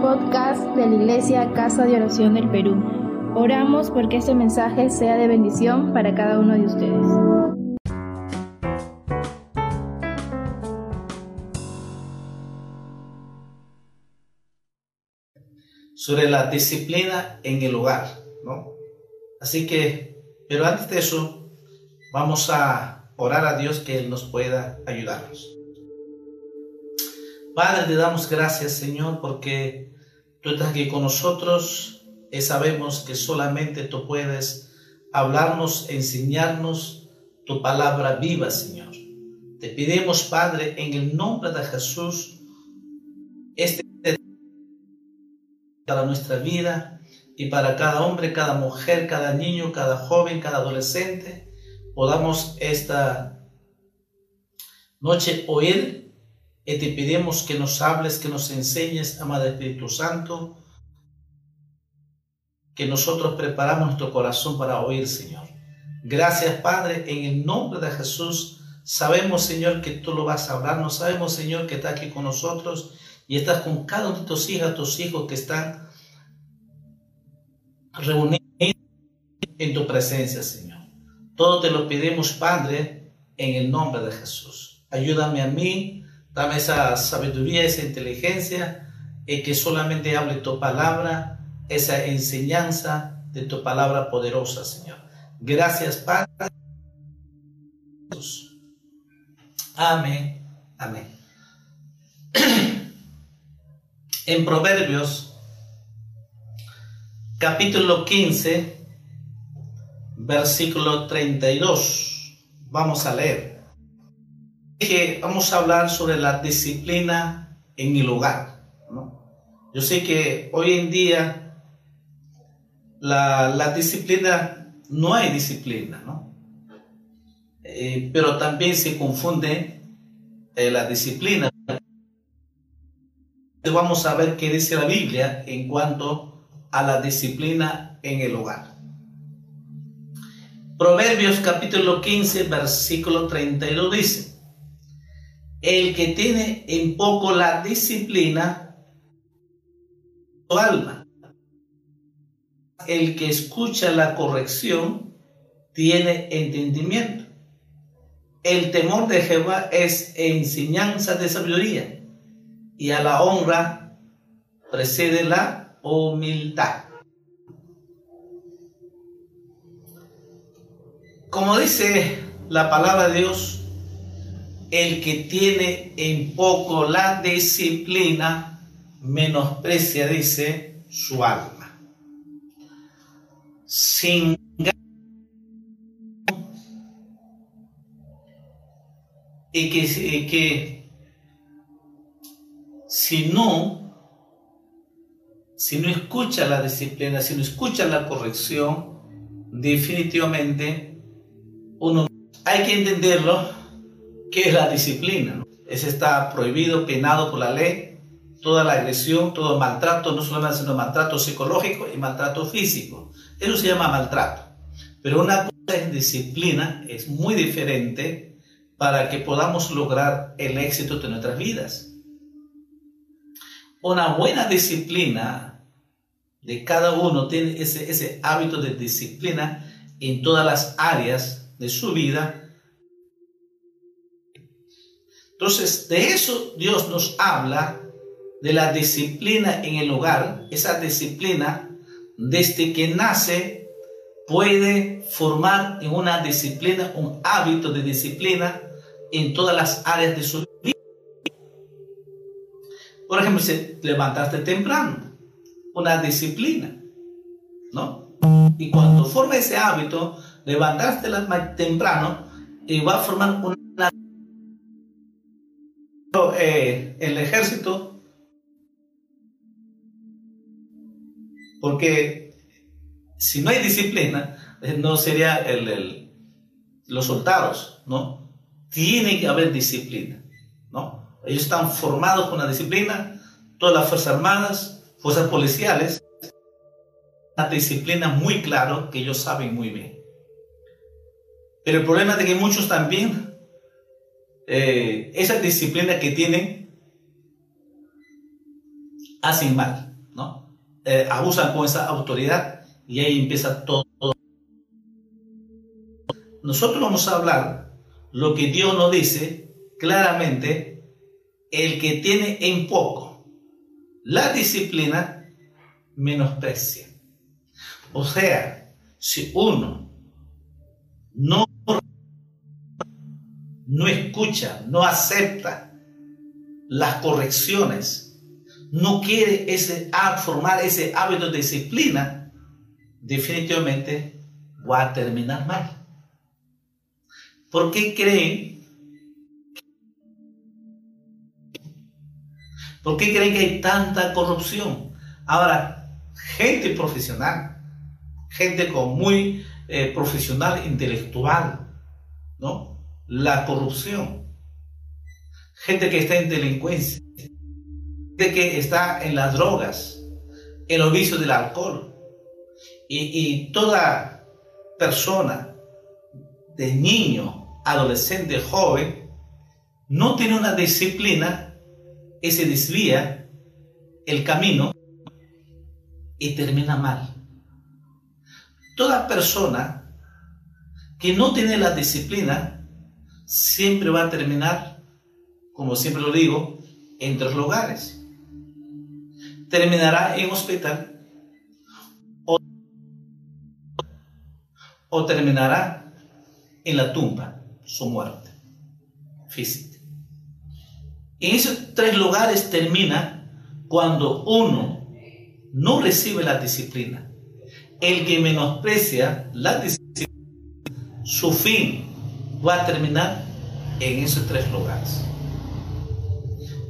podcast de la Iglesia Casa de Oración del Perú. Oramos porque este mensaje sea de bendición para cada uno de ustedes. sobre la disciplina en el hogar, ¿no? Así que, pero antes de eso, vamos a orar a Dios que Él nos pueda ayudarnos. Padre, te damos gracias, Señor, porque tú estás aquí con nosotros y sabemos que solamente tú puedes hablarnos, enseñarnos tu palabra viva, Señor. Te pedimos, Padre, en el nombre de Jesús, este para nuestra vida y para cada hombre, cada mujer, cada niño, cada joven, cada adolescente, podamos esta noche oír y te pedimos que nos hables, que nos enseñes, amado Espíritu Santo, que nosotros preparamos nuestro corazón para oír, Señor. Gracias, Padre, en el nombre de Jesús. Sabemos, Señor, que tú lo vas a hablar. sabemos, Señor, que está aquí con nosotros y estás con cada uno de tus hijas, tus hijos que están reunidos en tu presencia, Señor. Todo te lo pedimos, Padre, en el nombre de Jesús. Ayúdame a mí Dame esa sabiduría, esa inteligencia, y que solamente hable tu palabra, esa enseñanza de tu palabra poderosa, Señor. Gracias, Padre. Amén. Amén. En Proverbios, capítulo 15, versículo 32, vamos a leer que vamos a hablar sobre la disciplina en el hogar. Yo sé que hoy en día la, disciplina, no hay disciplina, ¿no? Eh, pero también se confunde eh, la disciplina. Vamos a ver qué dice la Biblia en cuanto a la disciplina en el hogar. Proverbios capítulo 15, versículo 32 dice, el que tiene en poco la disciplina, su alma. El que escucha la corrección tiene entendimiento. El temor de Jehová es enseñanza de sabiduría y a la honra precede la humildad. Como dice la palabra de Dios, el que tiene en poco la disciplina, menosprecia, dice, su alma. Sin y que, que si no, si no escucha la disciplina, si no escucha la corrección, definitivamente uno hay que entenderlo ¿Qué es la disciplina? Es está prohibido, penado por la ley, toda la agresión, todo maltrato, no solamente sino maltrato psicológico y maltrato físico. Eso se llama maltrato. Pero una cosa es disciplina, es muy diferente para que podamos lograr el éxito de nuestras vidas. Una buena disciplina de cada uno tiene ese, ese hábito de disciplina en todas las áreas de su vida entonces, de eso Dios nos habla, de la disciplina en el hogar, esa disciplina desde que nace puede formar en una disciplina, un hábito de disciplina en todas las áreas de su vida. Por ejemplo, si levantaste temprano, una disciplina, ¿no? Y cuando forma ese hábito, levantaste temprano y va a formar una eh, el ejército, porque si no hay disciplina, eh, no sería el, los soldados, ¿no? Tiene que haber disciplina, ¿no? Ellos están formados con la disciplina, todas las Fuerzas Armadas, Fuerzas Policiales, una disciplina muy claro que ellos saben muy bien. Pero el problema es que muchos también eh, esa disciplina que tienen, hacen mal. eh, abusan con esa autoridad y ahí empieza todo. Nosotros vamos a hablar lo que Dios nos dice claramente, el que tiene en poco la disciplina menosprecia. O sea, si uno no, no escucha, no acepta las correcciones, no quiere ese, formar ese hábito de disciplina, definitivamente va a terminar mal. ¿Por qué creen? ¿Por qué creen que hay tanta corrupción? Ahora, gente profesional, gente con muy eh, profesional intelectual, ¿no? La corrupción, gente que está en delincuencia, gente que está en las drogas, en los vicios del alcohol, y, y toda persona de niño, adolescente, joven, no tiene una disciplina y se desvía el camino y termina mal. Toda persona que no tiene la disciplina siempre va a terminar, como siempre lo digo, en tres lugares. Terminará en hospital o, o terminará en la tumba su muerte física. En esos tres lugares termina cuando uno no recibe la disciplina. El que menosprecia la disciplina, su fin va a terminar en esos tres lugares.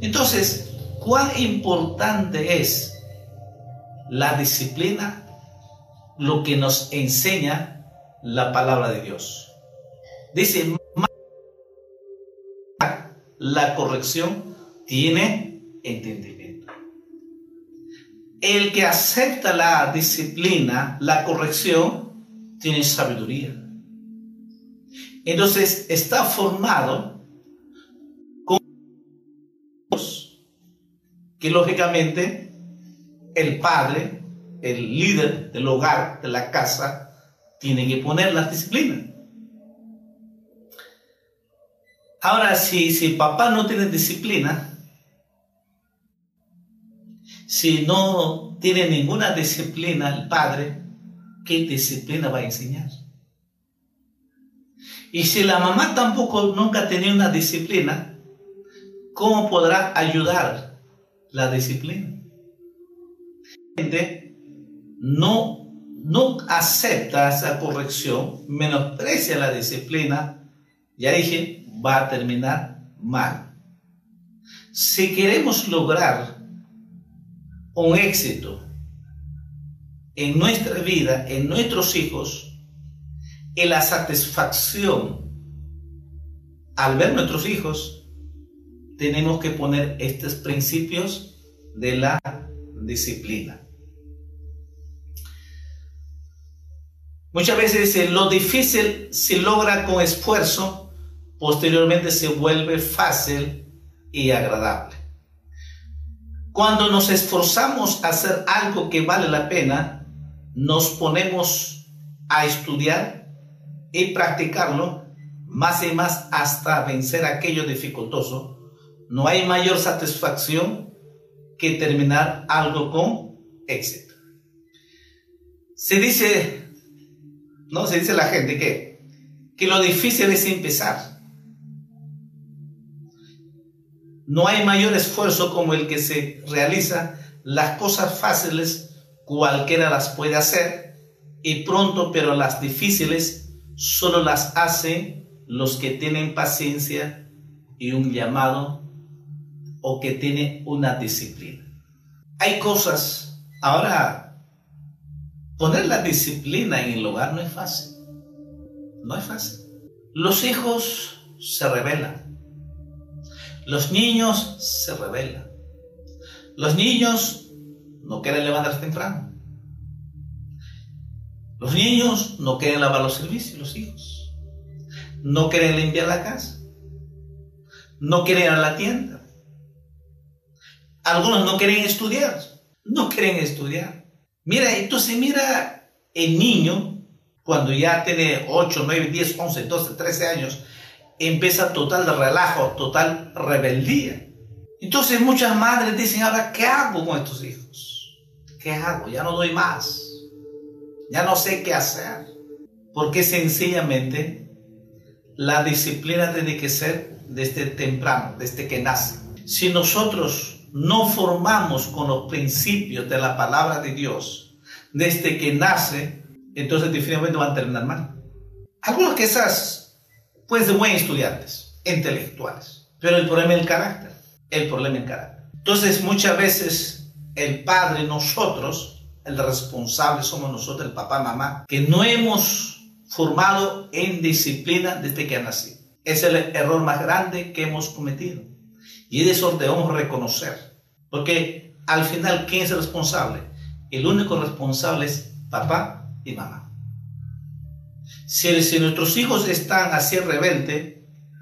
Entonces, ¿cuán importante es la disciplina? Lo que nos enseña la palabra de Dios. Dice, la corrección tiene entendimiento. El que acepta la disciplina, la corrección, tiene sabiduría. Entonces está formado con que lógicamente el padre, el líder del hogar, de la casa, tiene que poner la disciplina. Ahora, si, si papá no tiene disciplina, si no tiene ninguna disciplina el padre, ¿qué disciplina va a enseñar? Y si la mamá tampoco nunca tenido una disciplina, ¿cómo podrá ayudar la disciplina? No, no acepta esa corrección, menosprecia la disciplina, ya dije, va a terminar mal. Si queremos lograr un éxito en nuestra vida, en nuestros hijos, en la satisfacción al ver nuestros hijos, tenemos que poner estos principios de la disciplina. Muchas veces lo difícil se logra con esfuerzo posteriormente se vuelve fácil y agradable. Cuando nos esforzamos a hacer algo que vale la pena, nos ponemos a estudiar y practicarlo más y más hasta vencer aquello dificultoso. No hay mayor satisfacción que terminar algo con éxito. Se dice, no se dice la gente que, que lo difícil es empezar No hay mayor esfuerzo como el que se realiza. Las cosas fáciles cualquiera las puede hacer y pronto, pero las difíciles solo las hacen los que tienen paciencia y un llamado o que tienen una disciplina. Hay cosas, ahora, poner la disciplina en el hogar no es fácil. No es fácil. Los hijos se rebelan los niños se rebelan. Los niños no quieren levantarse temprano. Los niños no quieren lavar los servicios, los hijos. No quieren limpiar la casa. No quieren ir a la tienda. Algunos no quieren estudiar. No quieren estudiar. Mira, entonces mira el niño, cuando ya tiene 8, 9, 10, 11, 12, 13 años, empieza total relajo, total rebeldía. Entonces muchas madres dicen, ahora, ¿qué hago con estos hijos? ¿Qué hago? Ya no doy más. Ya no sé qué hacer. Porque sencillamente la disciplina tiene que ser desde temprano, desde que nace. Si nosotros no formamos con los principios de la palabra de Dios desde que nace, entonces definitivamente van a terminar mal. Algunos quizás pueden ser buenos estudiantes, intelectuales, pero el problema es el carácter, el problema es el carácter. Entonces muchas veces el padre, nosotros, el responsable somos nosotros, el papá, mamá, que no hemos formado en disciplina desde que nacido. Es el error más grande que hemos cometido. Y eso debemos reconocer. Porque al final, ¿quién es el responsable? El único responsable es papá y mamá. Si, nuestros hijos están así rebeldes,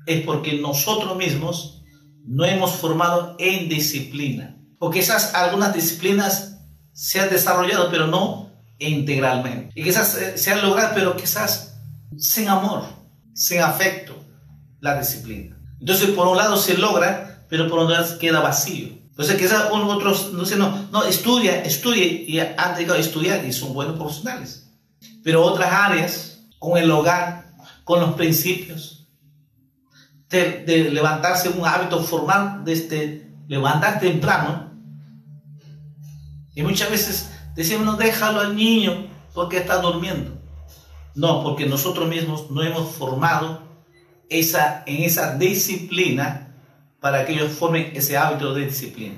es porque nosotros mismos no hemos formado en disciplina. Porque esas algunas disciplinas se han desarrollado, pero no integralmente. Y quizás se han logrado, pero quizás sin amor, sin afecto, la disciplina. Entonces, por un lado se logra, pero por otro lado queda vacío. Entonces, quizás unos otros, no sé, no, no, estudia, estudia y han llegado a estudiar y son buenos profesionales. Pero otras áreas, con el hogar, con los principios, de, levantarse un hábito formal, desde levantar temprano. Y muchas veces decimos, no, déjalo al niño porque está durmiendo. No, porque nosotros mismos no hemos formado esa, en esa disciplina para que ellos formen ese hábito de disciplina.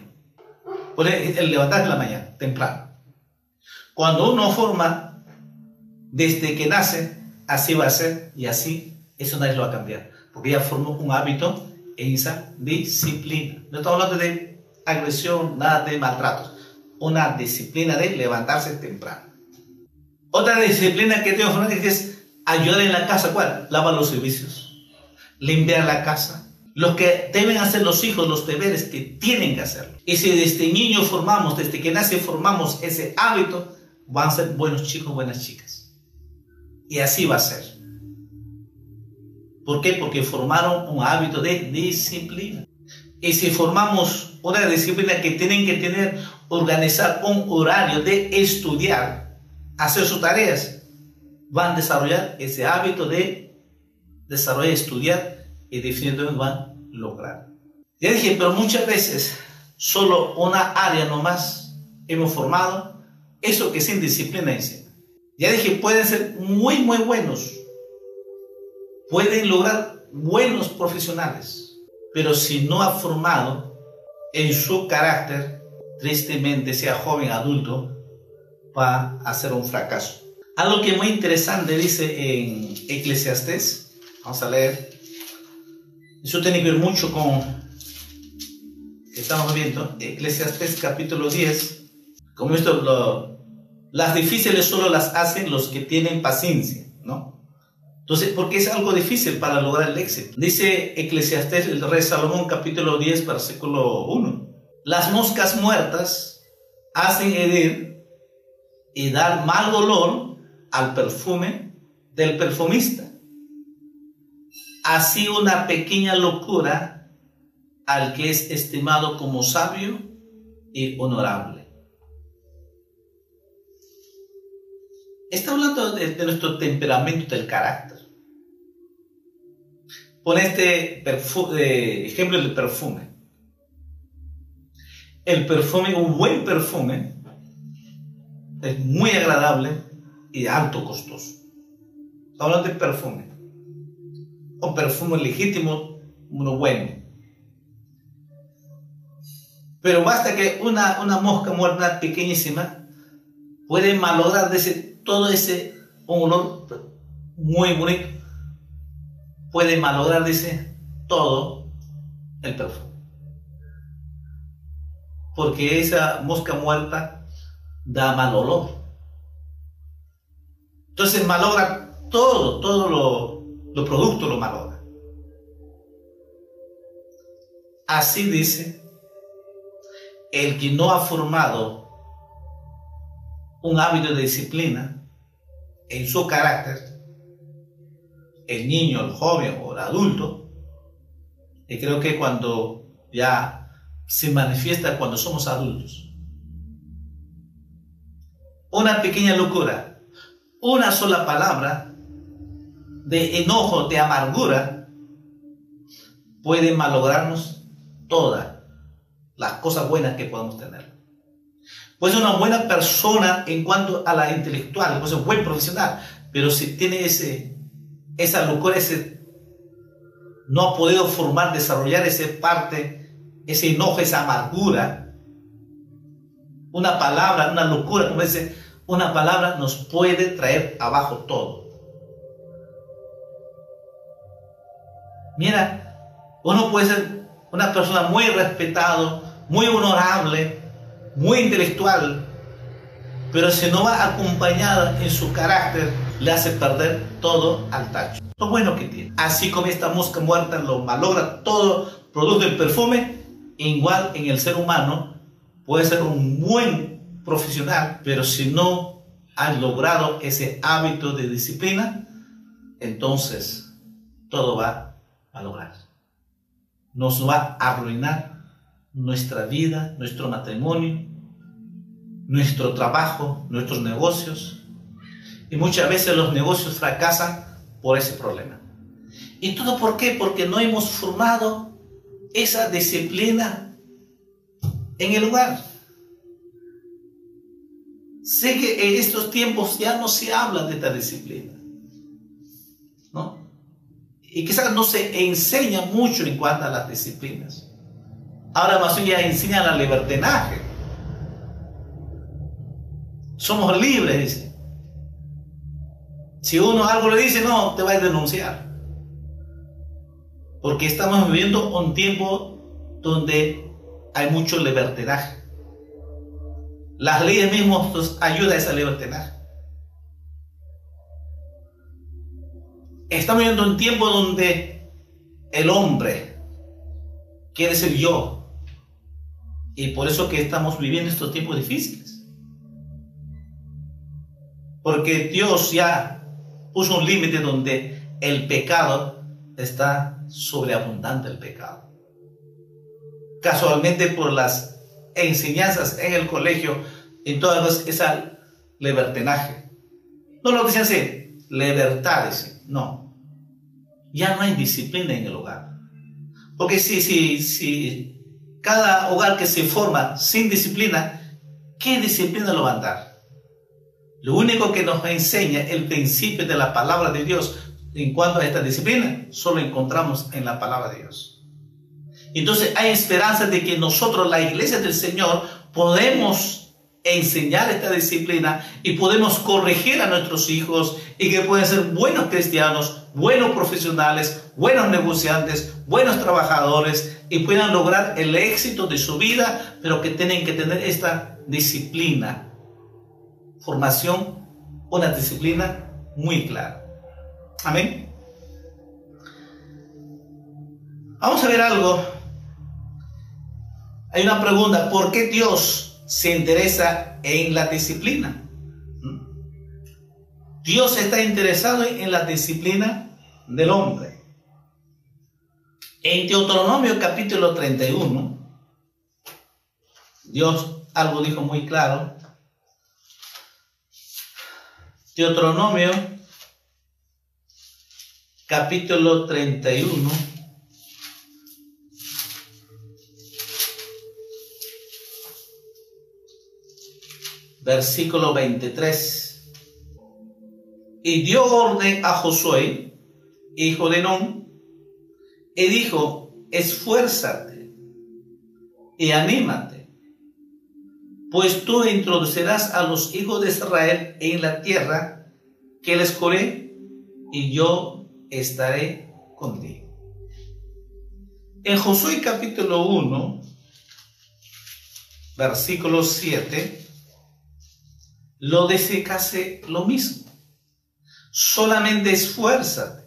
Por el levantarse en la mañana, temprano. Cuando uno forma, desde que nace, así va a ser y así eso nadie lo va a cambiar. Porque ya formó un hábito en esa disciplina. No estamos hablando de agresión, nada de maltratos. Una disciplina de levantarse temprano. Otra disciplina que tengo que es ayudar en la casa. ¿Cuál? Lavar los servicios, limpiar la casa, lo que deben hacer los hijos, los deberes que tienen que hacerlo. Y si desde niño formamos, desde que nace formamos ese hábito, van a ser buenos chicos, buenas chicas. Y así va a ser. ¿Por qué? Porque formaron un hábito de disciplina. Si formamos una disciplina que tienen que tener, organizar un horario de estudiar, hacer sus tareas, van a desarrollar ese hábito de desarrollar, estudiar y definitivamente van a lograr. Ya dije, pero muchas veces solo una área nomás hemos formado, eso que sin disciplina encima. Ya dije, pueden ser muy, muy buenos, pueden lograr buenos profesionales, pero si no ha formado en su carácter, tristemente, sea joven, adulto, va a ser un fracaso. Algo que muy interesante dice en Eclesiastés, vamos a leer eso tiene que ver mucho con estamos viendo Eclesiastes capítulo 10. Como esto, las difíciles solo las hacen los que tienen paciencia. Entonces, ¿por qué es algo difícil para lograr el éxito? Dice Eclesiastés, el rey Salomón, capítulo 10, versículo 1. Las moscas muertas hacen herir y dar mal olor al perfume del perfumista así una pequeña locura al que es estimado como sabio y honorable. Está hablando de, nuestro temperamento, del carácter. Pone este ejemplo del perfume. El perfume, un buen perfume, es muy agradable y alto costoso. hablando de perfume un perfume legítimo, uno bueno. Pero basta que una, una mosca muerta pequeñísima puede malograr todo ese olor muy bonito, puede malograr ese todo el perfume. Porque esa mosca muerta da mal olor. Entonces malogra todo, todo lo, los productos lo malogra. Así dice, el que no ha formado un hábito de disciplina en su carácter, el niño, el joven o el adulto, y creo que cuando ya se manifiesta cuando somos adultos. Una pequeña locura, una sola palabra de enojo, de amargura, puede malograrnos todas las cosas buenas que podemos tener. Puede ser una buena persona en cuanto a la intelectual, puede ser un buen profesional, pero si tiene ese, esa locura, ese, no ha podido formar, desarrollar esa parte, ese enojo, esa amargura, una palabra, una locura, como dice, una palabra nos puede traer abajo todo. Mira, uno puede ser una persona muy respetado, muy honorable, muy intelectual, pero si no va acompañada en su carácter, le hace perder todo al tacho. Lo bueno que tiene. Así como esta mosca muerta lo malogra todo, produce el perfume, igual en el ser humano puede ser un buen profesional, pero si no ha logrado ese hábito de disciplina, entonces todo va a lograr. Nos va a arruinar nuestra vida, nuestro matrimonio, nuestro trabajo, nuestros negocios. Y muchas veces los negocios fracasan por ese problema. ¿Y todo por qué? Porque no hemos formado esa disciplina en el lugar. Sé que en estos tiempos ya no se habla de esta disciplina. ¿no? Y quizás no se enseña mucho en cuanto a las disciplinas. Ahora más bien ya enseñan la libertinaje. Somos libres. Si uno algo le dice, no, te va a denunciar. Porque estamos viviendo un tiempo donde hay mucho libertinaje. Las leyes mismas nos ayudan a esa libertinaje. Estamos viviendo un tiempo donde el hombre quiere ser yo, y por eso que estamos viviendo estos tiempos difíciles. Porque Dios ya puso un límite donde el pecado está sobreabundante el pecado. Casualmente por las enseñanzas en el colegio, en todas esa libertinaje. No lo dicen así, libertad, no. Ya no hay disciplina en el hogar. Porque si, si, si cada hogar que se forma sin disciplina, ¿qué disciplina lo va a dar? Lo único que nos enseña el principio de la palabra de Dios en cuanto a esta disciplina, solo encontramos en la palabra de Dios. Entonces hay esperanza de que nosotros, la iglesia del Señor, podemos enseñar esta disciplina y podemos corregir a nuestros hijos y que pueden ser buenos cristianos, buenos profesionales, buenos negociantes, buenos trabajadores y puedan lograr el éxito de su vida, pero que tienen que tener esta disciplina, formación, una disciplina muy clara. Amén. Vamos a ver algo. Hay una pregunta, ¿por qué Dios se interesa en la disciplina? Dios está interesado en la disciplina del hombre. En Deuteronomio capítulo 31, Dios algo dijo muy claro. Deuteronomio capítulo 31. Versículo 23. Y dio orden a Josué, hijo de Nun, y dijo, esfuérzate y anímate, pues tú introducirás a los hijos de Israel en la tierra que les coré y yo estaré contigo. En Josué capítulo 1, versículo 7, lo dice casi lo mismo. Solamente esfuérzate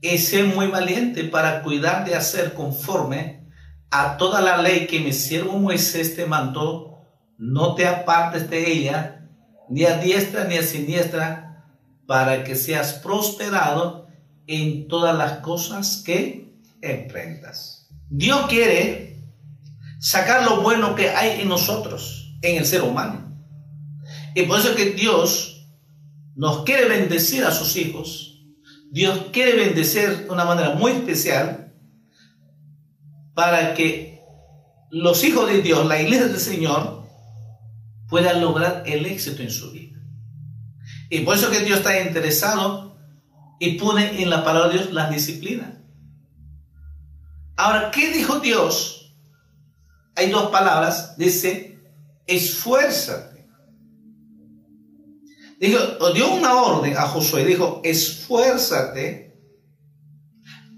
y sé muy valiente para cuidar de hacer conforme a toda la ley que mi siervo Moisés te mandó, no te apartes de ella ni a diestra ni a siniestra, para que seas prosperado en todas las cosas que emprendas. Dios quiere sacar lo bueno que hay en nosotros, en el ser humano. Y por eso que Dios nos quiere bendecir a sus hijos. Dios quiere bendecir de una manera muy especial para que los hijos de Dios, la iglesia del Señor, puedan lograr el éxito en su vida. Y por eso que Dios está interesado y pone en la palabra de Dios las disciplinas. Ahora, ¿qué dijo Dios? Hay dos palabras, dice, esfuérzate. Dijo, dio una orden a Josué, dijo, esfuérzate,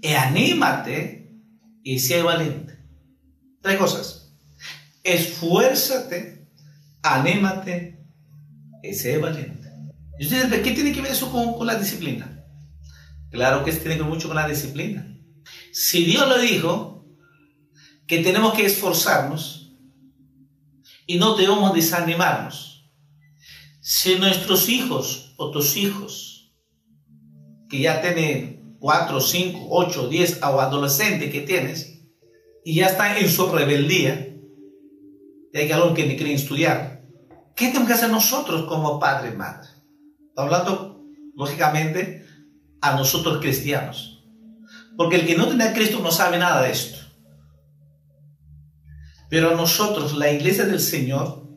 y anímate y sea valiente. Tres cosas. Esfuérzate, anímate y sé valiente. Y ustedes, ¿qué tiene que ver eso con, con la disciplina? Claro que tiene que ver mucho con la disciplina. Si Dios lo dijo, que tenemos que esforzarnos y no debemos desanimarnos. Si nuestros hijos o tus hijos, que ya tienen 4, 5, 8, 10 o adolescentes que tienes, y ya están en su rebeldía, hay que ni quieren estudiar, ¿qué tenemos que hacer nosotros como padre y madre? hablando, lógicamente, a nosotros cristianos. Porque el que no tiene a Cristo no sabe nada de esto. Pero nosotros, la iglesia del Señor,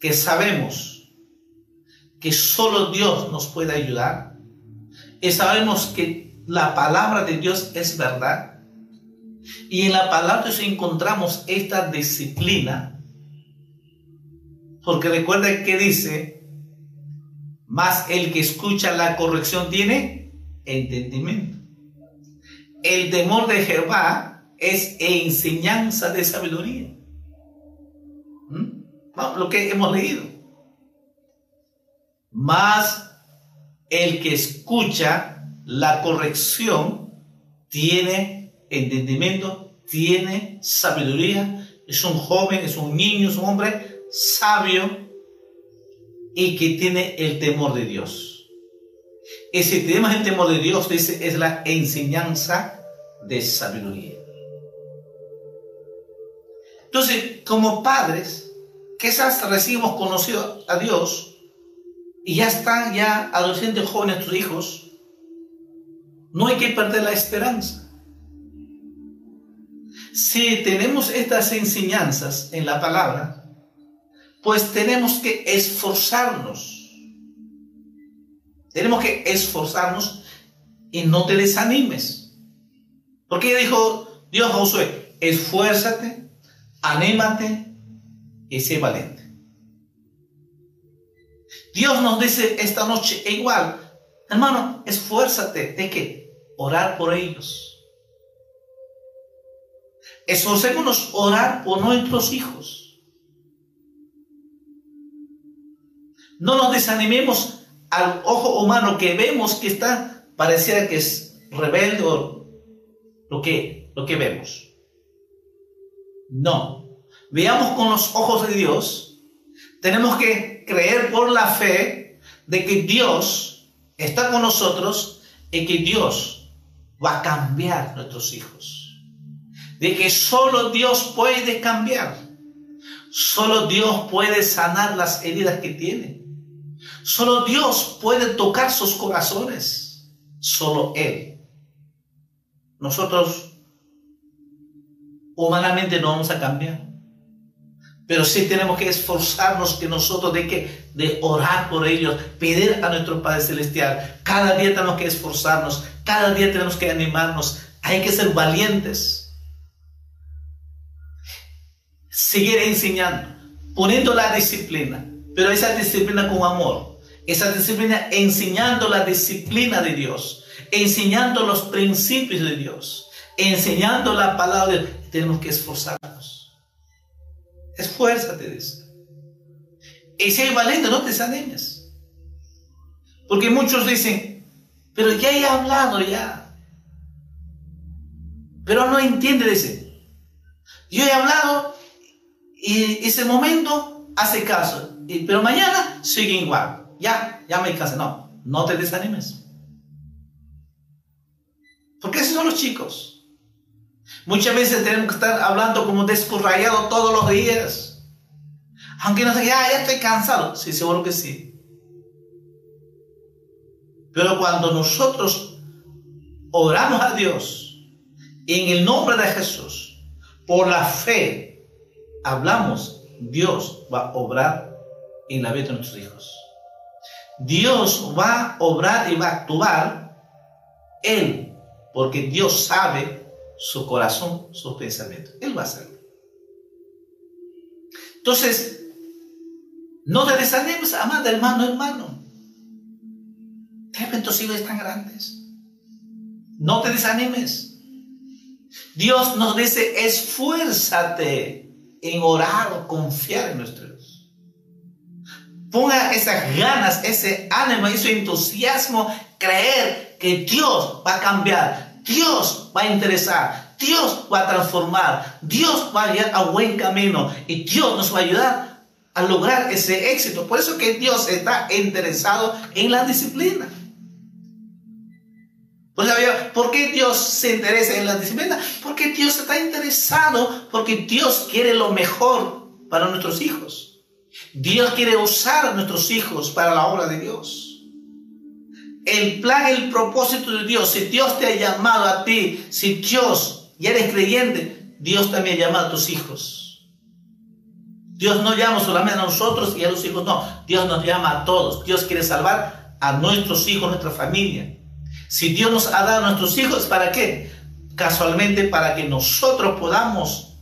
que sabemos que solo Dios nos puede ayudar, y sabemos que la palabra de Dios es verdad, y en la palabra encontramos esta disciplina, porque recuerda que dice, más el que escucha la corrección tiene entendimiento. El temor de Jehová es enseñanza de sabiduría. ¿Mm? Lo que hemos leído. Más el que escucha la corrección tiene entendimiento, tiene sabiduría, es un joven, es un niño, es un hombre sabio y que tiene el temor de Dios. Si tenemos el temor de Dios, dice, es la enseñanza de sabiduría. Entonces, como padres, esas recibimos conocido a Dios y ya están ya adolescentes jóvenes tus hijos, no hay que perder la esperanza. Si tenemos estas enseñanzas en la palabra, pues tenemos que esforzarnos tenemos que esforzarnos y no te desanimes. Porque dijo Dios a Josué, esfuérzate, anímate y sé valiente. Dios nos dice esta noche igual, hermano, esfuérzate de que orar por ellos. Esforcémonos orar por nuestros hijos. No nos desanimemos al ojo humano que vemos que está, pareciera que es rebelde o lo que, lo que vemos. No. Veamos con los ojos de Dios. Tenemos que creer por la fe de que Dios está con nosotros y que Dios va a cambiar nuestros hijos. De que solo Dios puede cambiar. Solo Dios puede sanar las heridas que tiene. Solo Dios puede tocar sus corazones. Solo Él. Nosotros humanamente no vamos a cambiar. Pero sí tenemos que esforzarnos que nosotros de que de orar por ellos, pedir a nuestro Padre celestial. Cada día tenemos que esforzarnos, cada día tenemos que animarnos. Hay que ser valientes. Seguir enseñando, poniendo la disciplina, pero esa disciplina con amor. Esa disciplina enseñando la disciplina de Dios, enseñando los principios de Dios, enseñando la palabra de Dios. Tenemos que esforzarnos. Esfuérzate, dice. Y hay valiente, no te desanimes. Porque muchos dicen, pero ya he hablado ya. Pero no entiende, dice. Yo he hablado y ese momento hace caso. Pero mañana sigue igual. Ya, ya me cansé. No, no te desanimes. Porque esos son los chicos. Muchas veces tenemos que estar hablando como descurrayado todos los días. Aunque no sé, ya, ya estoy cansado. Sí, seguro que sí. Pero cuando nosotros oramos a Dios en el nombre de Jesús, por la fe, hablamos, Dios va a obrar en la vida de nuestros hijos. Dios va a obrar y va a actuar Él, porque Dios sabe su corazón, sus pensamientos. Él va a hacerlo. Entonces, no te desanimes, amado hermano, hermano. De repente tus hijos están grandes. No te desanimes. Dios nos dice, esfuérzate en orar o confiar en nuestro Dios. Ponga esas ganas, ese ánimo, ese entusiasmo, creer que Dios va a cambiar, Dios va a interesar, Dios va a transformar, Dios va a guiar a buen camino y Dios nos va a ayudar a lograr ese éxito. Por eso que Dios está interesado en la disciplina. ¿Por qué Dios se interesa en la disciplina? Porque Dios está interesado, porque Dios quiere lo mejor para nuestros hijos. Dios quiere usar a nuestros hijos para la obra de Dios. El plan, el propósito de Dios, si Dios te ha llamado a ti, si Dios ya eres creyente, Dios también ha llamado a tus hijos. Dios no llama solamente a nosotros y a los hijos, no. Dios nos llama a todos. Dios quiere salvar a nuestros hijos, nuestra familia. Si Dios nos ha dado a nuestros hijos, ¿para qué? Casualmente para que nosotros podamos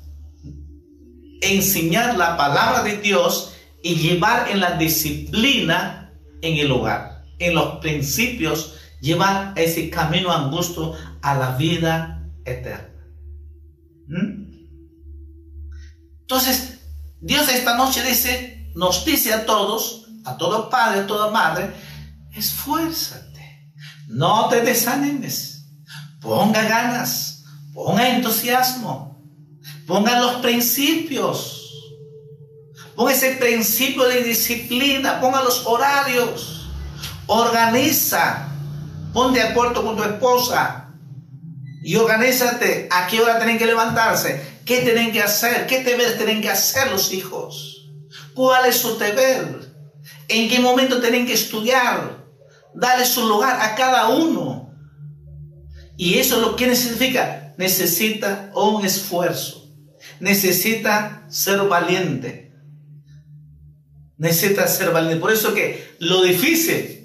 enseñar la palabra de Dios y llevar en la disciplina en el hogar, en los principios, llevar ese camino angosto a la vida eterna. ¿Mm? Entonces, Dios esta noche dice, nos dice a todos, a todo padre, a toda madre, esfuérzate no te desanimes. Ponga ganas. Ponga entusiasmo. Ponga los principios. Ponga ese principio de disciplina. Ponga los horarios. Organiza. Pon de acuerdo con tu esposa. Y organízate. ¿A qué hora tienen que levantarse? ¿Qué tienen que hacer? ¿Qué deberes tienen que hacer los hijos? ¿Cuál es su deber? ¿En qué momento tienen que estudiar? Dale su lugar a cada uno. Y eso lo que significa, necesita un esfuerzo. Necesita ser valiente. Necesita ser valiente. Por eso que lo difícil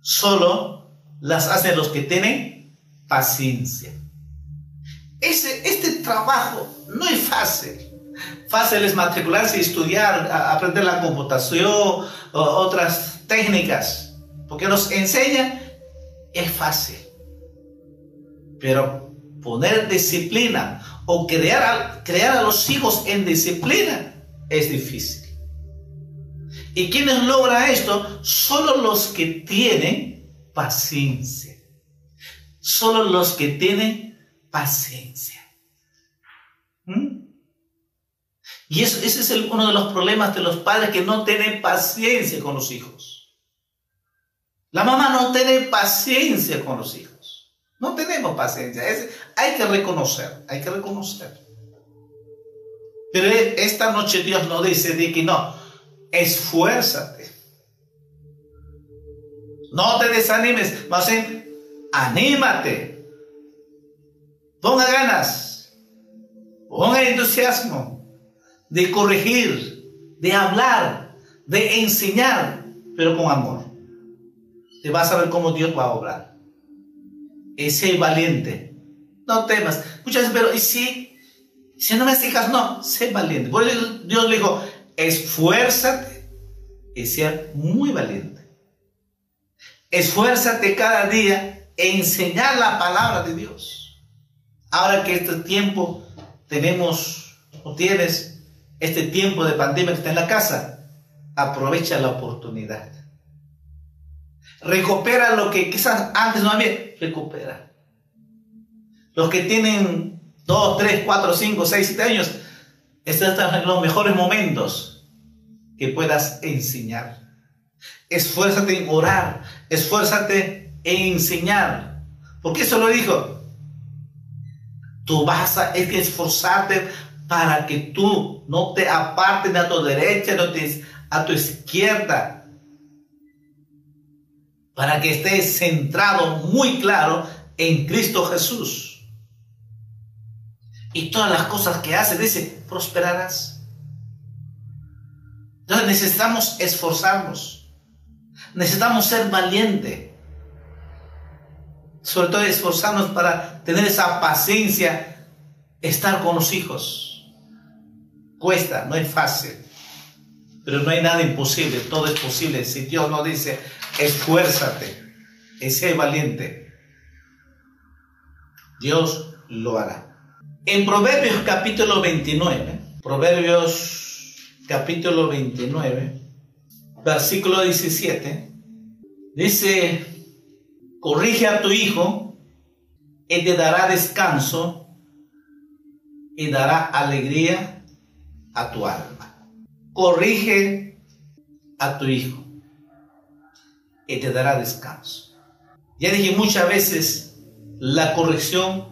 solo las hacen los que tienen paciencia. Ese, este trabajo no es fácil. Fácil es matricularse y estudiar, aprender la computación, otras técnicas, porque nos enseña, es fácil. Pero poner disciplina o crear a, crear a los hijos en disciplina es difícil. ¿Y quienes logran esto? Solo los que tienen paciencia. Solo los que tienen paciencia. ¿Mm? Y ese es uno de los problemas de los padres que no tienen paciencia con los hijos. La mamá no tiene paciencia con los hijos. No tenemos paciencia. hay que reconocer, hay que reconocer. Pero esta noche Dios nos dice de que no, esfuérzate. No te desanimes, más bien, anímate. Ponga ganas. Ponga entusiasmo de corregir, de hablar, de enseñar, pero con amor. Te vas a ver cómo Dios va a obrar. Ese valiente. No temas. Muchas veces, pero ¿y si? Si no me hijas, no, sé valiente. Por eso Dios le dijo, esfuérzate y sea muy valiente. Esfuérzate cada día en enseñar la palabra de Dios. Ahora que este tiempo tenemos o tienes este tiempo de pandemia que está en la casa, aprovecha la oportunidad. Recupera lo que quizás antes no había, recupera. Los que tienen 2, 3, 4, 5, 6, 7 años, están en los mejores momentos. que puedas enseñar. Esfuérzate en orar, esfuérzate en enseñar. Porque eso lo dijo. Tú vas a esforzarte para que tú no te apartes a tu derecha, no te, a tu izquierda, para que estés centrado muy claro en Cristo Jesús. Y todas las cosas que hace, dice, prosperarás. Entonces necesitamos esforzarnos. Necesitamos ser valientes. Sobre todo esforzarnos para tener esa paciencia, estar con los hijos. Cuesta, no es fácil. Pero no hay nada imposible, todo es posible. Si Dios nos dice, esfuérzate, y sé valiente, Dios lo hará. En Proverbios capítulo 29, Proverbios capítulo 29, versículo 17, dice, corrige a tu hijo y te dará descanso y dará alegría a tu alma. Corrige a tu hijo y te dará descanso. Ya dije muchas veces, la corrección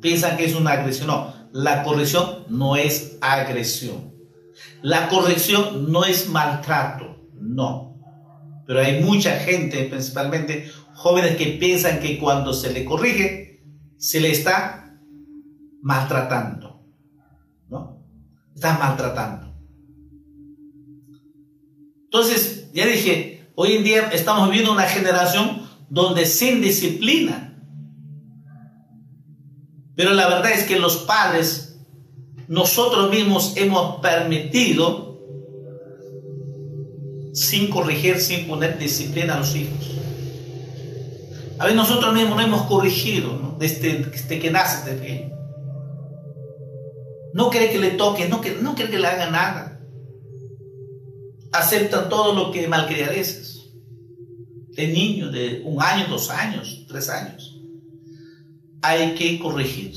piensan que es una agresión. No, la corrección no es agresión. La corrección no es maltrato, no. Pero hay mucha gente, principalmente jóvenes, que piensan que cuando se le corrige, se le está maltratando. ¿No? Está maltratando. Entonces, ya dije, hoy en día estamos viviendo una generación donde sin disciplina pero la verdad es que los padres, nosotros mismos hemos permitido, sin corregir, sin poner disciplina a los hijos. A ver, nosotros mismos no hemos corregido Desde, que nace este pequeño. No quiere que le toque, no quiere, no que le haga nada. Aceptan todo lo que malcriadeces. De niño, de un año, dos años, tres años hay que corregir.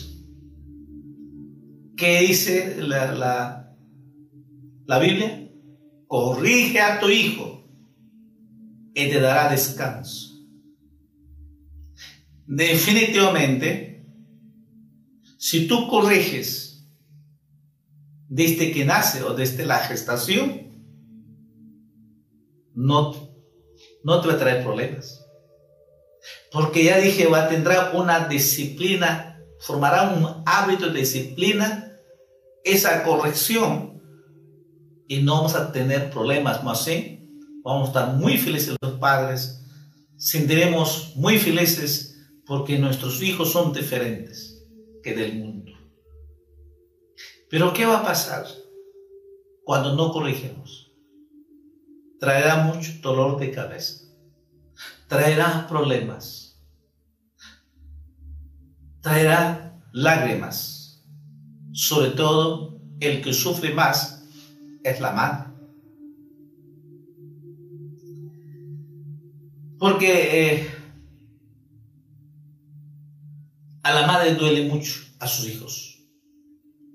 ¿Qué dice la, la, Biblia? Corrige a tu hijo y te dará descanso. Definitivamente, si tú corriges desde que nace o desde la gestación, no, no te va a traer problemas. Porque ya dije, va, tendrá una disciplina, formará un hábito de disciplina, esa corrección, y no vamos a tener problemas más así. Vamos a estar muy felices los padres, sentiremos muy felices porque nuestros hijos son diferentes que del mundo. Pero ¿qué va a pasar cuando no corrigimos? Traerá mucho dolor de cabeza, traerá problemas traerá lágrimas. Sobre todo, el que sufre más es la madre. Porque eh, a la madre duele mucho a sus hijos.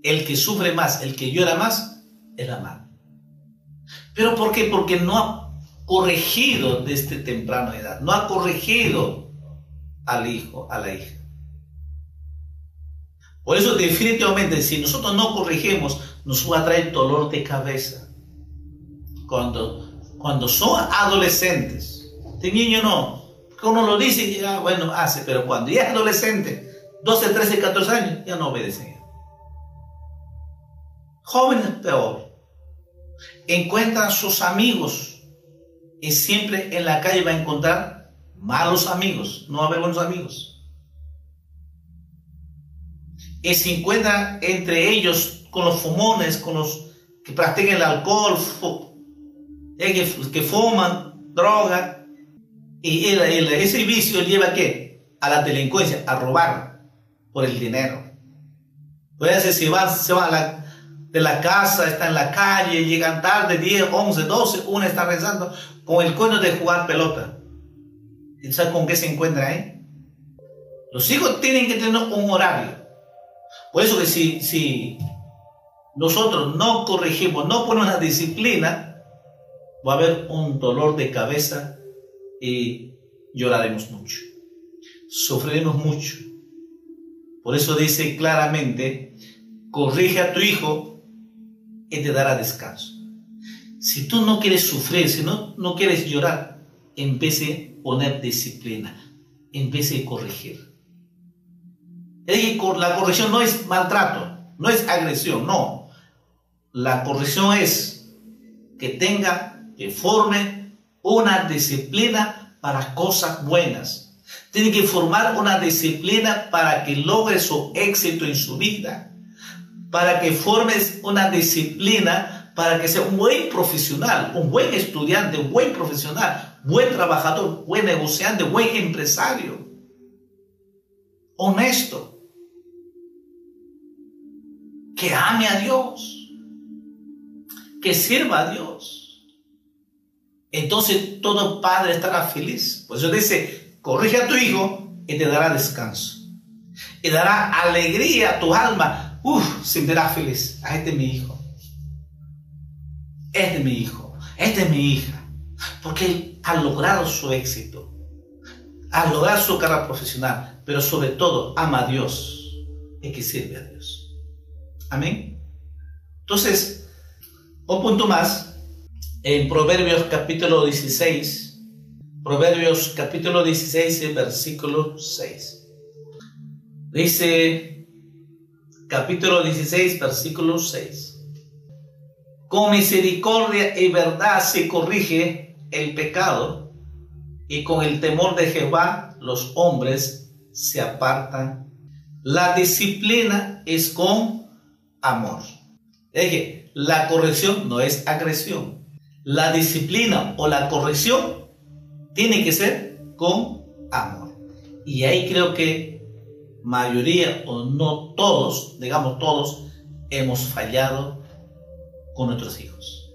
El que sufre más, el que llora más, es la madre. ¿Pero por qué? Porque no ha corregido desde temprana edad, no ha corregido al hijo, a la hija. Por eso definitivamente si nosotros no corregimos, nos va a traer dolor de cabeza. Cuando, cuando son adolescentes, de niño no, porque uno lo dice y ya, bueno, hace, pero cuando ya es adolescente, 12, 13, 14 años, ya no obedecen. Jóvenes peor. Encuentran sus amigos y siempre en la calle va a encontrar malos amigos, no va a haber buenos amigos y se encuentran entre ellos con los fumones, con los que practican el alcohol, que, fuman, droga, y ese vicio lleva a qué? A la delincuencia, a robar por el dinero. Puede ser si se van de la casa, está en la calle, llegan tarde, 10, 11, 12, una está rezando con el cuento de jugar pelota. ¿Y sabes con qué se encuentra ahí? Los hijos tienen que tener un horario. Por eso que si, si, nosotros no corregimos, no ponemos la disciplina, va a haber un dolor de cabeza y lloraremos mucho, sufriremos mucho. Por eso dice claramente, corrige a tu hijo y te dará descanso. Si tú no quieres sufrir, si no, no quieres llorar, empiece a poner disciplina, empiece a corregir. La corrección no es maltrato, no es agresión, no. La corrección es que tenga, que forme una disciplina para cosas buenas. Tiene que formar una disciplina para que logre su éxito en su vida. Para que formes una disciplina para que sea un buen profesional, un buen estudiante, un buen profesional, buen trabajador, buen negociante, buen empresario. Honesto que ame a Dios, que sirva a Dios. Entonces todo padre estará feliz. Por eso dice, corrige a tu hijo y te dará descanso. Y dará alegría a tu alma. Uf, sentirá feliz. Ah, este es mi hijo. Este es mi hijo. Esta es mi hija. Porque él ha logrado su éxito. Ha logrado su carrera profesional. Pero sobre todo ama a Dios y que sirve a Dios. Amén. Entonces, un punto más, en Proverbios capítulo 16, Proverbios capítulo 16, versículo 6. Dice, capítulo 16, versículo 6. Con misericordia y verdad se corrige el pecado, y con el temor de Jehová los hombres se apartan. La disciplina es con amor. Es la corrección no es agresión. La disciplina o la corrección tiene que ser con amor. Y ahí creo que mayoría o no todos, digamos todos, hemos fallado con nuestros hijos.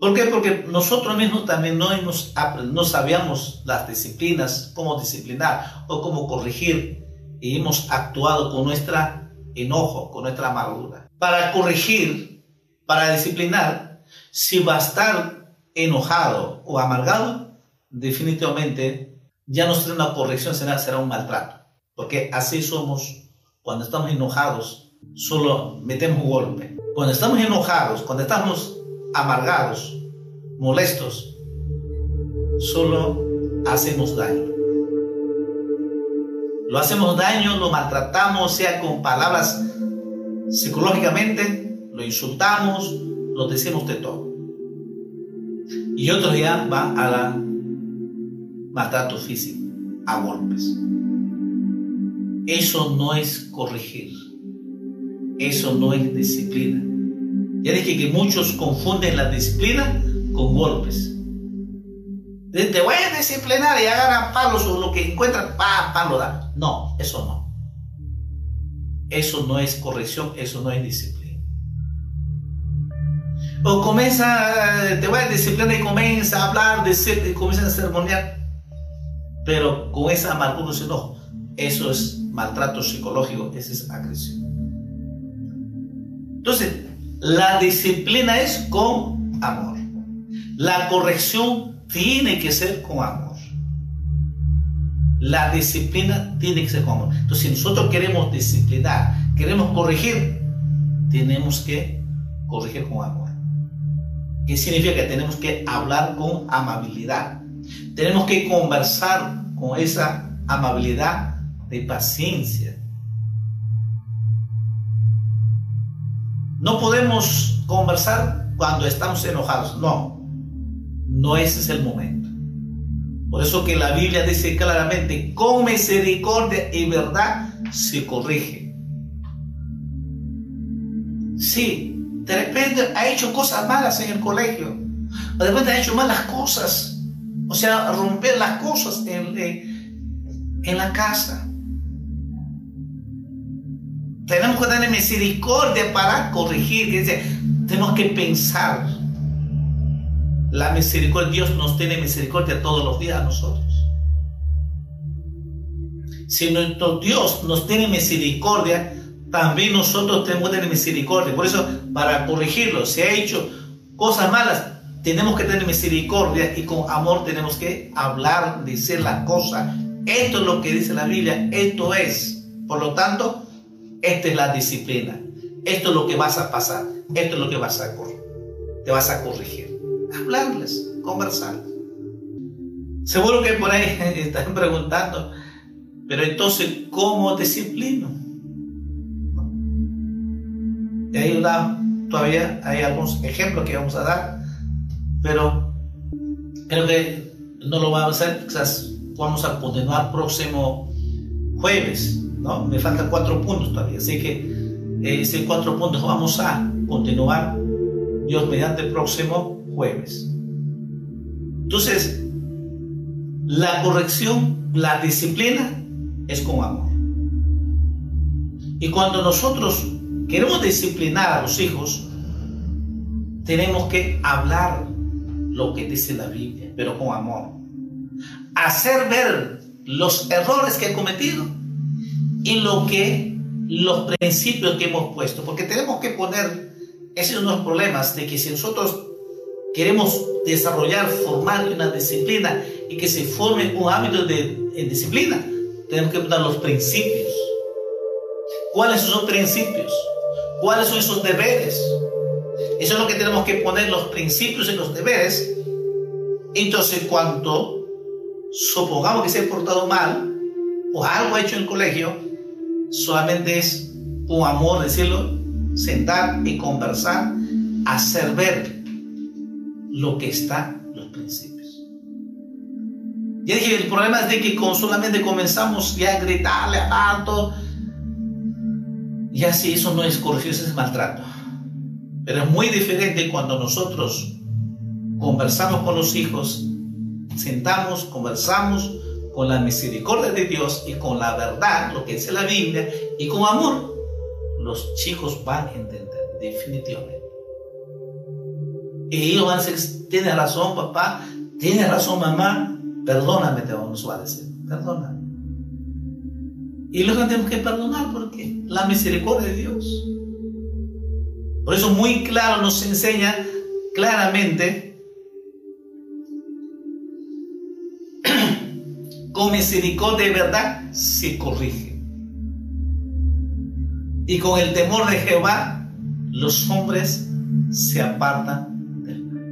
¿Por qué? Porque nosotros mismos también no, hemos, no sabíamos las disciplinas, cómo disciplinar o cómo corregir y hemos actuado con nuestra enojo, con nuestra amargura para corregir, para disciplinar, si va a estar enojado o amargado, definitivamente ya no será una corrección, será, será un maltrato. Porque así somos cuando estamos enojados, solo metemos golpe. Cuando estamos enojados, cuando estamos amargados, molestos, solo hacemos daño. Lo hacemos daño, lo maltratamos, sea con palabras psicológicamente lo insultamos, lo decimos de todo. Y otro día va a la maltrato físico, a golpes. Eso no es corregir. Eso no es disciplina. Ya dije que muchos confunden la disciplina con golpes. Te voy a disciplinar y agarran palos o lo que encuentran, pa, pa, lo dan. No, eso no. Eso no es corrección, eso no es disciplina. O comienza, te voy a disciplinar y comienza a hablar, de y comienza a sermonear. Pero con esa amargura, no, eso es maltrato psicológico, esa es agresión. Entonces, la disciplina es con amor. La corrección tiene que ser con amor. La disciplina tiene que ser con amor. Entonces, si nosotros queremos disciplinar, queremos corregir, tenemos que corregir con amor. ¿Qué significa? Que tenemos que hablar con amabilidad. Tenemos que conversar con esa amabilidad de paciencia. No podemos conversar cuando estamos enojados. No, no ese es el momento. Por eso que la Biblia dice claramente, con misericordia y verdad se corrige. Sí, de repente ha hecho cosas malas en el colegio, de repente ha hecho malas cosas, o sea, romper las cosas en, en la casa. Tenemos que tener misericordia para corregir, tenemos que pensar la misericordia, Dios nos tiene misericordia todos los días a nosotros. Si nuestro Dios nos tiene misericordia, también nosotros tenemos que tener misericordia. Por eso, para corregirlo, si ha hecho cosas malas, tenemos que tener misericordia y con amor tenemos que hablar, decir la cosa. Esto es lo que dice la Biblia, esto es. Por lo tanto, esta es la disciplina. Esto es lo que vas a pasar, esto es lo que vas a corregir. Te vas a corregir. Hablarles, conversar. Seguro que por ahí están preguntando, pero entonces, ¿cómo disciplino? Y ahí todavía hay algunos ejemplos que vamos a dar, pero creo que no lo vamos a hacer, quizás vamos a continuar próximo jueves, ¿no? Me faltan cuatro puntos todavía, así que eh, esos cuatro puntos vamos a continuar, Dios mediante el próximo jueves. Entonces, la corrección, la disciplina es con amor. Y cuando nosotros queremos disciplinar a los hijos, tenemos que hablar lo que dice la Biblia, pero con amor. Hacer ver los errores que he cometido y lo que los principios que hemos puesto, porque tenemos que poner esos son los problemas de que si nosotros queremos desarrollar, formar una disciplina y que se forme un hábito de, de disciplina, tenemos que poner los principios. ¿Cuáles son esos principios? ¿Cuáles son esos deberes? Eso es lo que tenemos que poner, los principios y los deberes. Entonces, cuando supongamos que se ha portado mal o algo hecho en el colegio, solamente es con amor decirlo, sentar y conversar, hacer ver lo que está los principios. Ya dije, el problema es de que con solamente comenzamos ya a gritarle a alto, y así eso no es corrección, es maltrato. Pero es muy diferente cuando nosotros conversamos con los hijos, sentamos, conversamos con la misericordia de Dios y con la verdad, lo que dice la Biblia, y con amor, los chicos van a entender definitivamente. Y ellos van a decir, tiene razón papá, tiene razón mamá, perdóname, te vamos a decir, perdóname. Y luego tenemos que perdonar porque la misericordia de Dios. Por eso muy claro nos enseña claramente con misericordia de verdad se corrige. Y con el temor de Jehová los hombres se apartan del mal.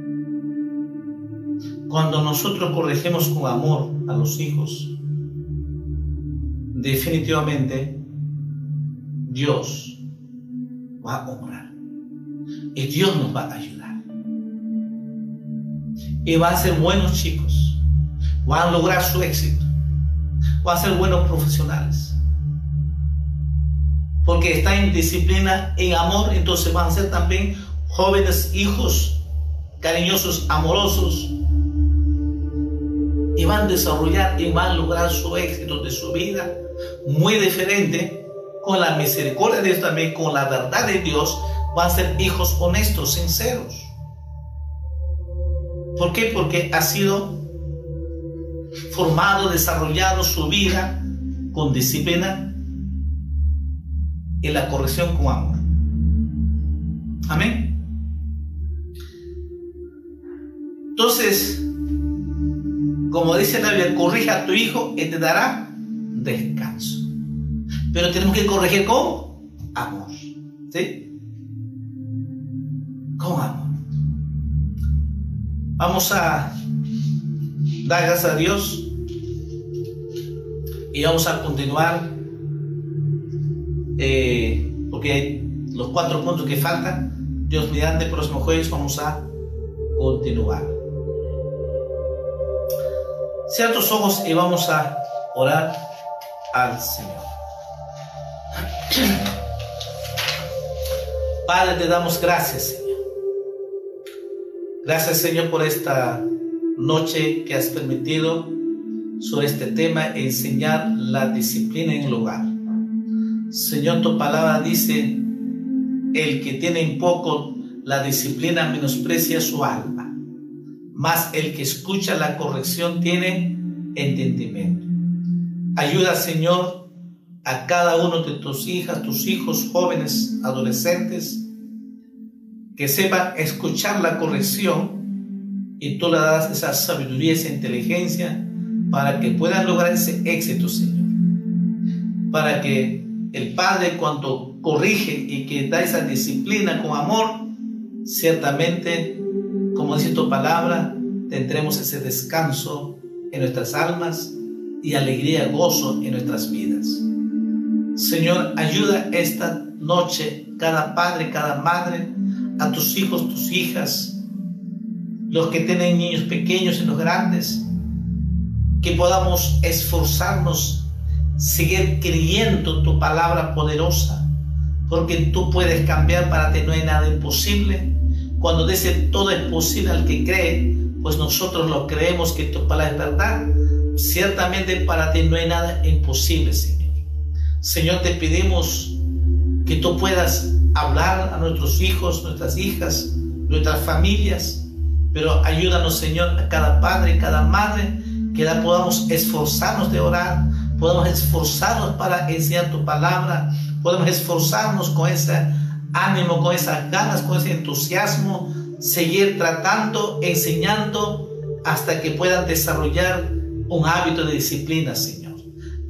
Cuando nosotros corregimos con amor a los hijos, definitivamente Dios va a obrar. Y Dios nos va a ayudar. Y van a ser buenos chicos. Van a lograr su éxito. Van a ser buenos profesionales. Porque están en disciplina, en amor, entonces van a ser también jóvenes hijos cariñosos, amorosos, y van a desarrollar y van a lograr su éxito de su vida muy diferente, con la misericordia de Dios también, con la verdad de Dios, van a ser hijos honestos, sinceros. ¿Por qué? Porque ha sido formado, desarrollado su vida con disciplina y la corrección con amor. Amén. Entonces, como dice la Biblia, corrija a tu hijo y te dará descanso. Pero tenemos que corregir con amor. ¿Sí? Con amor. Vamos a dar gracias a Dios y vamos a continuar eh, porque hay los cuatro puntos que faltan. Dios mediante el próximo jueves vamos a continuar. Ciertos ojos y vamos a orar al Señor. Padre, te damos gracias, Señor. Gracias, Señor, por esta noche que has permitido sobre este tema enseñar la disciplina en el hogar. Señor, tu palabra dice, el que tiene en poco la disciplina menosprecia su alma, mas el que escucha la corrección tiene entendimiento. Ayuda, Señor, a cada uno de tus hijas, tus hijos, jóvenes, adolescentes, que sepan escuchar la corrección y tú le das esa sabiduría, esa inteligencia para que puedan lograr ese éxito, Señor. Para que el Padre cuando corrige y que da esa disciplina con amor, ciertamente, como dice tu palabra, tendremos ese descanso en nuestras almas y alegría, gozo en nuestras vidas. Señor, ayuda esta noche cada padre, cada madre, a tus hijos, tus hijas, los que tienen niños pequeños y los grandes, que podamos esforzarnos, seguir creyendo tu palabra poderosa, porque tú puedes cambiar para ti, no hay nada imposible. Cuando dice todo es posible al que cree, pues nosotros lo creemos que tu palabra es verdad. Ciertamente para ti no hay nada imposible, Señor. Señor, te pedimos que tú puedas hablar a nuestros hijos, nuestras hijas, nuestras familias, pero ayúdanos, Señor, a cada padre, cada madre, que la podamos esforzarnos de orar, podamos esforzarnos para enseñar tu palabra, podemos esforzarnos con ese ánimo, con esas ganas, con ese entusiasmo, seguir tratando, enseñando hasta que puedan desarrollar un hábito de disciplina, Señor.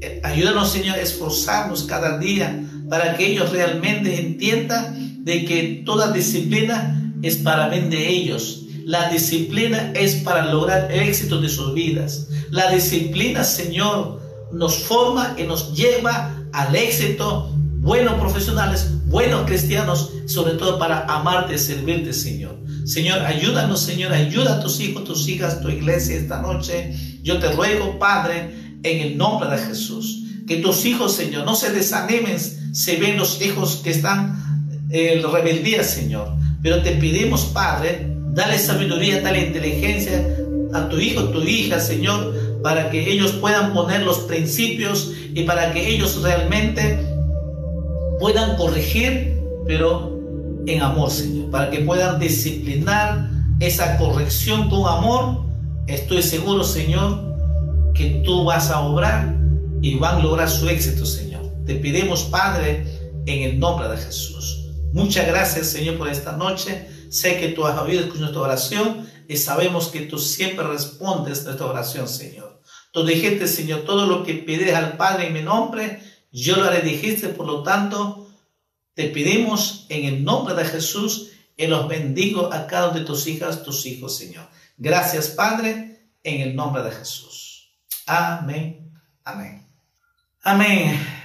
Eh, ayúdanos, Señor, a esforzarnos cada día para que ellos realmente entiendan de que toda disciplina es para bien de ellos. La disciplina es para lograr el éxito de sus vidas. La disciplina, Señor, nos forma y nos lleva al éxito. Buenos profesionales, buenos cristianos, sobre todo para amarte y servirte, Señor. Señor, ayúdanos, Señor, ayuda a tus hijos, tus hijas, tu iglesia esta noche. Yo te ruego, Padre, en el nombre de Jesús. Que tus hijos, Señor, no se desanimen se ven los hijos que están en rebeldía, Señor. Pero te pedimos, Padre, dale sabiduría, dale inteligencia a tu hijo, tu hija, Señor, para que ellos puedan poner los principios y para que ellos realmente puedan corregir, pero en amor, Señor, para que puedan disciplinar esa corrección con amor. Estoy seguro, Señor, que tú vas a obrar y van a lograr su éxito, Señor. Te pedimos, Padre, en el nombre de Jesús. Muchas gracias, Señor, por esta noche. Sé que tú has oído nuestra oración y sabemos que tú siempre respondes nuestra oración, Señor. Tú dijiste, Señor, todo lo que pides al Padre en mi nombre, yo lo haré, dijiste, por lo tanto, te pedimos en el nombre de Jesús y los bendigo a cada una de tus hijas, tus hijos, Señor. Gracias, Padre, en el nombre de Jesús. Amén. Amén. Amén.